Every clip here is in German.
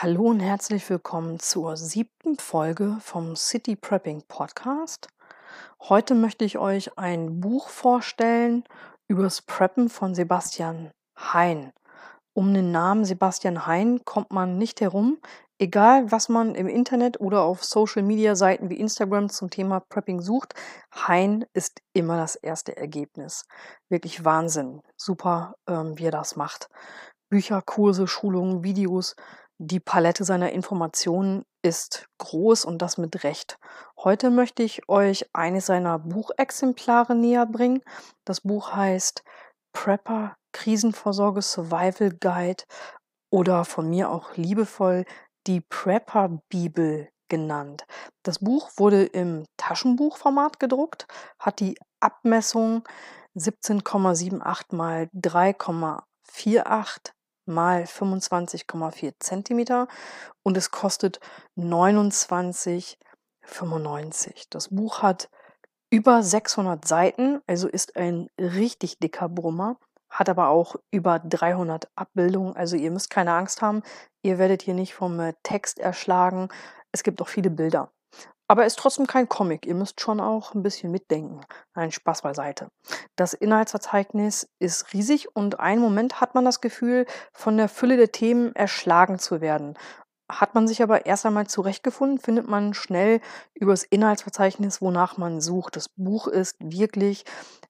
Hallo und herzlich willkommen zur siebten Folge vom City Prepping Podcast. Heute möchte ich euch ein Buch vorstellen übers Preppen von Sebastian Hein. Um den Namen Sebastian Hein kommt man nicht herum, egal was man im Internet oder auf Social Media Seiten wie Instagram zum Thema Prepping sucht. Hein ist immer das erste Ergebnis. Wirklich Wahnsinn. Super, ähm, wie er das macht. Bücher, Kurse, Schulungen, Videos, die Palette seiner Informationen ist groß und das mit Recht. Heute möchte ich euch eines seiner Buchexemplare näher bringen. Das Buch heißt Prepper Krisenvorsorge Survival Guide oder von mir auch liebevoll die Prepper Bibel genannt. Das Buch wurde im Taschenbuchformat gedruckt, hat die Abmessung 17,78 mal 3,48 mal 25,4 Zentimeter und es kostet 29,95. Das Buch hat über 600 Seiten, also ist ein richtig dicker Brummer, hat aber auch über 300 Abbildungen. Also ihr müsst keine Angst haben, ihr werdet hier nicht vom äh, Text erschlagen. Es gibt auch viele Bilder. Aber ist trotzdem kein Comic. Ihr müsst schon auch ein bisschen mitdenken. Nein, Spaß beiseite. Das Inhaltsverzeichnis ist riesig und einen Moment hat man das Gefühl, von der Fülle der Themen erschlagen zu werden. Hat man sich aber erst einmal zurechtgefunden, findet man schnell übers Inhaltsverzeichnis, wonach man sucht. Das Buch ist wirklich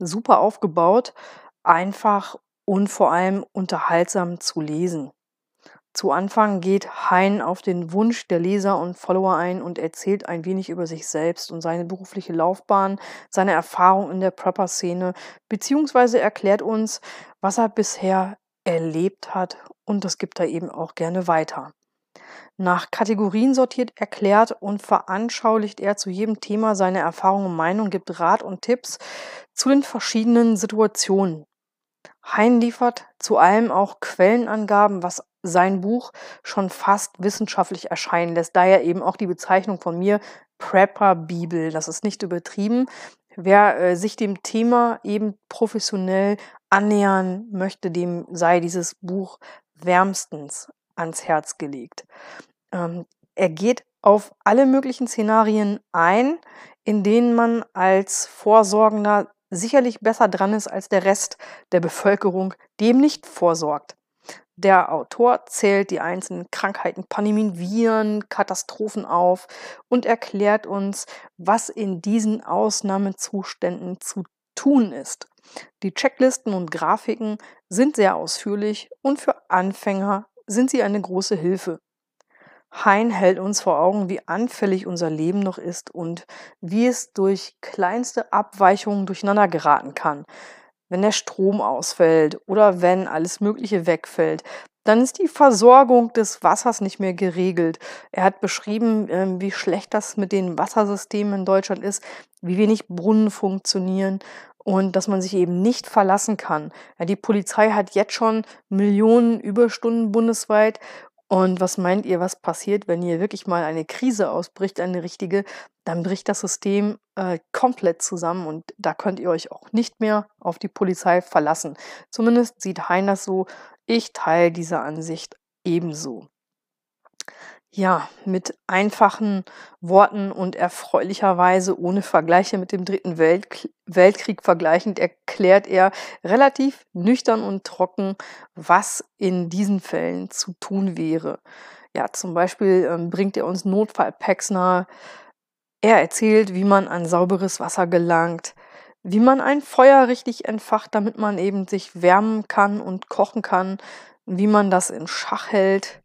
super aufgebaut, einfach und vor allem unterhaltsam zu lesen. Zu Anfang geht Hein auf den Wunsch der Leser und Follower ein und erzählt ein wenig über sich selbst und seine berufliche Laufbahn, seine Erfahrung in der Prepper-Szene, beziehungsweise erklärt uns, was er bisher erlebt hat und das gibt er eben auch gerne weiter. Nach Kategorien sortiert, erklärt und veranschaulicht er zu jedem Thema seine Erfahrungen und Meinung, gibt Rat und Tipps zu den verschiedenen Situationen. Hein liefert zu allem auch Quellenangaben, was sein Buch schon fast wissenschaftlich erscheinen lässt. Daher eben auch die Bezeichnung von mir Prepper Bibel. Das ist nicht übertrieben. Wer äh, sich dem Thema eben professionell annähern möchte, dem sei dieses Buch wärmstens ans Herz gelegt. Ähm, er geht auf alle möglichen Szenarien ein, in denen man als Vorsorgender sicherlich besser dran ist als der Rest der Bevölkerung, dem nicht vorsorgt. Der Autor zählt die einzelnen Krankheiten, Pandemien, Viren, Katastrophen auf und erklärt uns, was in diesen Ausnahmezuständen zu tun ist. Die Checklisten und Grafiken sind sehr ausführlich und für Anfänger sind sie eine große Hilfe. Hein hält uns vor Augen, wie anfällig unser Leben noch ist und wie es durch kleinste Abweichungen durcheinander geraten kann wenn der Strom ausfällt oder wenn alles Mögliche wegfällt, dann ist die Versorgung des Wassers nicht mehr geregelt. Er hat beschrieben, ähm, wie schlecht das mit den Wassersystemen in Deutschland ist, wie wenig Brunnen funktionieren und dass man sich eben nicht verlassen kann. Die Polizei hat jetzt schon Millionen Überstunden bundesweit und was meint ihr, was passiert, wenn hier wirklich mal eine Krise ausbricht, eine richtige? Dann bricht das System äh, komplett zusammen und da könnt ihr euch auch nicht mehr auf die Polizei verlassen. Zumindest sieht Hein das so. Ich teile diese Ansicht ebenso ja, mit einfachen Worten und erfreulicherweise ohne Vergleiche mit dem Dritten Weltkrieg, Weltkrieg vergleichend erklärt er relativ nüchtern und trocken, was in diesen Fällen zu tun wäre. Ja, zum Beispiel ähm, bringt er uns Notfallpacks nahe. Er erzählt, wie man an sauberes Wasser gelangt, wie man ein Feuer richtig entfacht, damit man eben sich wärmen kann und kochen kann, wie man das in Schach hält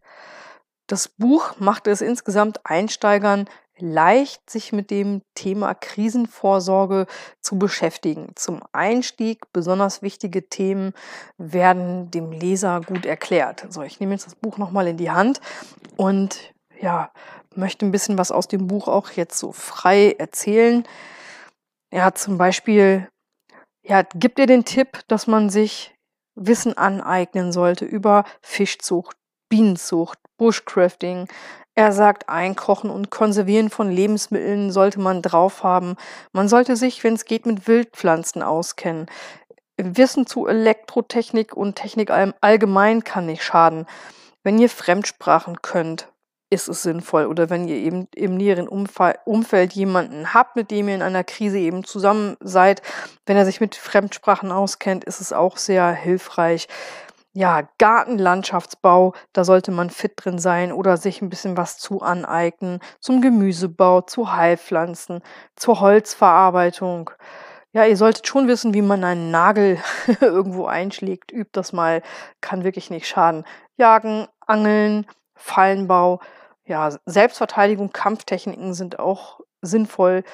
das Buch macht es insgesamt Einsteigern leicht, sich mit dem Thema Krisenvorsorge zu beschäftigen. Zum Einstieg besonders wichtige Themen werden dem Leser gut erklärt. So, ich nehme jetzt das Buch nochmal in die Hand und ja, möchte ein bisschen was aus dem Buch auch jetzt so frei erzählen. Er hat zum Beispiel, ja, gibt ihr den Tipp, dass man sich Wissen aneignen sollte über Fischzucht, Bienenzucht, Bushcrafting. Er sagt, Einkochen und Konservieren von Lebensmitteln sollte man drauf haben. Man sollte sich, wenn es geht, mit Wildpflanzen auskennen. Wissen zu Elektrotechnik und Technik allgemein kann nicht schaden. Wenn ihr Fremdsprachen könnt, ist es sinnvoll. Oder wenn ihr eben im näheren Umfeld jemanden habt, mit dem ihr in einer Krise eben zusammen seid, wenn er sich mit Fremdsprachen auskennt, ist es auch sehr hilfreich. Ja, Gartenlandschaftsbau, da sollte man fit drin sein oder sich ein bisschen was zu aneignen. Zum Gemüsebau, zu Heilpflanzen, zur Holzverarbeitung. Ja, ihr solltet schon wissen, wie man einen Nagel irgendwo einschlägt. Übt das mal, kann wirklich nicht schaden. Jagen, Angeln, Fallenbau, ja, Selbstverteidigung, Kampftechniken sind auch sinnvoll.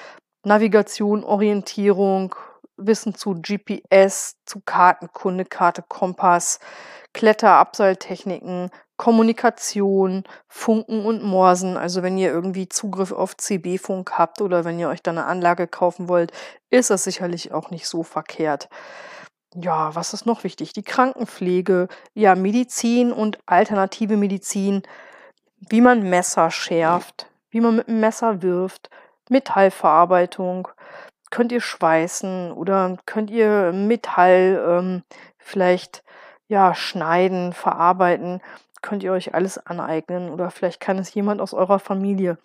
Navigation, Orientierung, Wissen zu GPS, zu Kartenkunde, Karte, Kompass, Kletter, Abseiltechniken, Kommunikation, Funken und Morsen. Also wenn ihr irgendwie Zugriff auf CB-Funk habt oder wenn ihr euch da eine Anlage kaufen wollt, ist das sicherlich auch nicht so verkehrt. Ja, was ist noch wichtig? Die Krankenpflege, ja, Medizin und alternative Medizin wie man Messer schärft, wie man mit einem Messer wirft, Metallverarbeitung, könnt ihr schweißen oder könnt ihr Metall ähm, vielleicht ja schneiden, verarbeiten, könnt ihr euch alles aneignen oder vielleicht kann es jemand aus eurer Familie.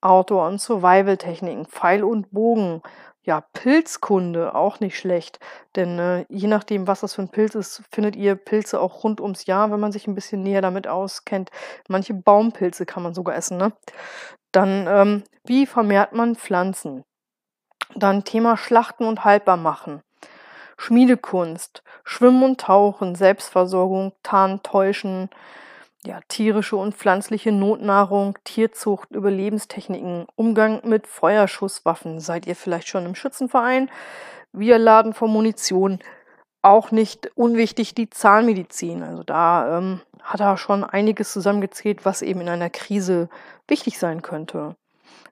Outdoor- und Survival-Techniken, Pfeil und Bogen, ja, Pilzkunde, auch nicht schlecht. Denn äh, je nachdem, was das für ein Pilz ist, findet ihr Pilze auch rund ums Jahr, wenn man sich ein bisschen näher damit auskennt. Manche Baumpilze kann man sogar essen, ne? Dann, ähm, wie vermehrt man Pflanzen? Dann Thema Schlachten und haltbar machen. Schmiedekunst, Schwimmen und Tauchen, Selbstversorgung, Tarn, Täuschen, ja, tierische und pflanzliche Notnahrung, Tierzucht, Überlebenstechniken, Umgang mit Feuerschusswaffen. Seid ihr vielleicht schon im Schützenverein? Wir laden vor Munition. Auch nicht unwichtig die Zahnmedizin. Also da ähm, hat er schon einiges zusammengezählt, was eben in einer Krise wichtig sein könnte.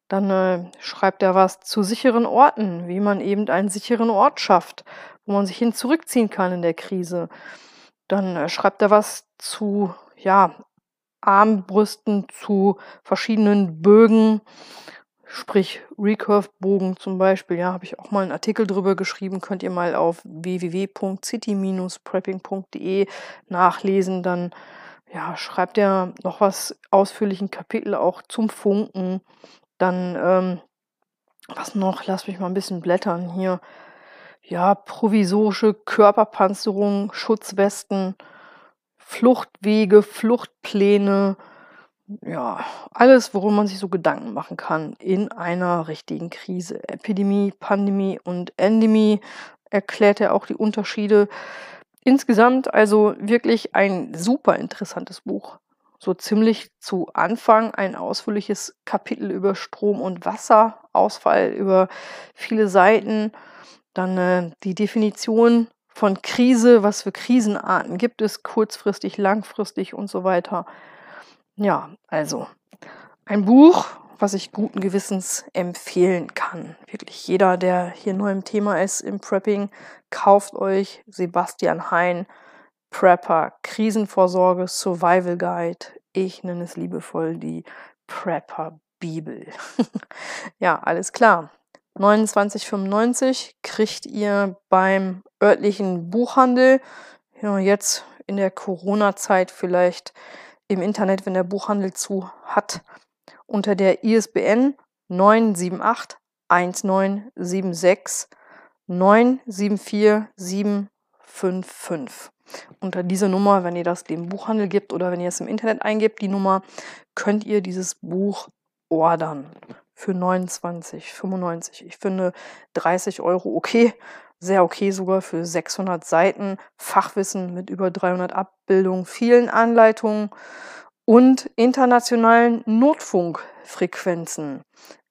Dann äh, schreibt er was zu sicheren Orten, wie man eben einen sicheren Ort schafft, wo man sich hin zurückziehen kann in der Krise. Dann äh, schreibt er was zu ja, Armbrüsten zu verschiedenen Bögen, sprich Recurve-Bogen zum Beispiel. Ja, habe ich auch mal einen Artikel drüber geschrieben. Könnt ihr mal auf www.city-prepping.de nachlesen. Dann ja, schreibt er noch was ausführlichen Kapitel auch zum Funken. Dann, ähm, was noch? Lass mich mal ein bisschen blättern hier. Ja, provisorische Körperpanzerung, Schutzwesten, Fluchtwege, Fluchtpläne, ja, alles, worum man sich so Gedanken machen kann in einer richtigen Krise. Epidemie, Pandemie und Endemie erklärt er auch die Unterschiede. Insgesamt also wirklich ein super interessantes Buch. So ziemlich zu Anfang ein ausführliches Kapitel über Strom- und Wasserausfall über viele Seiten. Dann äh, die Definition von Krise, was für Krisenarten gibt es, kurzfristig, langfristig und so weiter. Ja, also ein Buch, was ich guten Gewissens empfehlen kann. Wirklich jeder, der hier neu im Thema ist im Prepping, kauft euch Sebastian Hein Prepper Krisenvorsorge Survival Guide. Ich nenne es liebevoll die Prepper Bibel. ja, alles klar. 29,95 kriegt ihr beim örtlichen Buchhandel. Ja, jetzt in der Corona-Zeit vielleicht im Internet, wenn der Buchhandel zu hat, unter der ISBN 978 1976 974755. Unter dieser Nummer, wenn ihr das dem Buchhandel gibt oder wenn ihr es im Internet eingebt, die Nummer, könnt ihr dieses Buch ordern für 29,95. Ich finde 30 Euro okay, sehr okay sogar für 600 Seiten Fachwissen mit über 300 Abbildungen, vielen Anleitungen und internationalen Notfunkfrequenzen.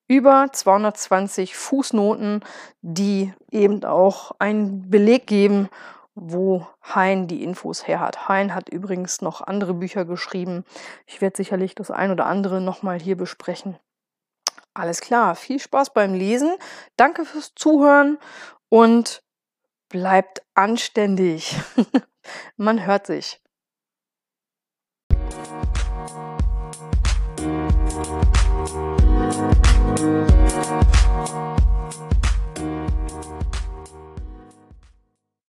Über 220 Fußnoten, die eben auch einen Beleg geben, wo Hein die Infos her hat. Hein hat übrigens noch andere Bücher geschrieben. Ich werde sicherlich das ein oder andere nochmal hier besprechen. Alles klar, viel Spaß beim Lesen. Danke fürs Zuhören und bleibt anständig. Man hört sich. Musik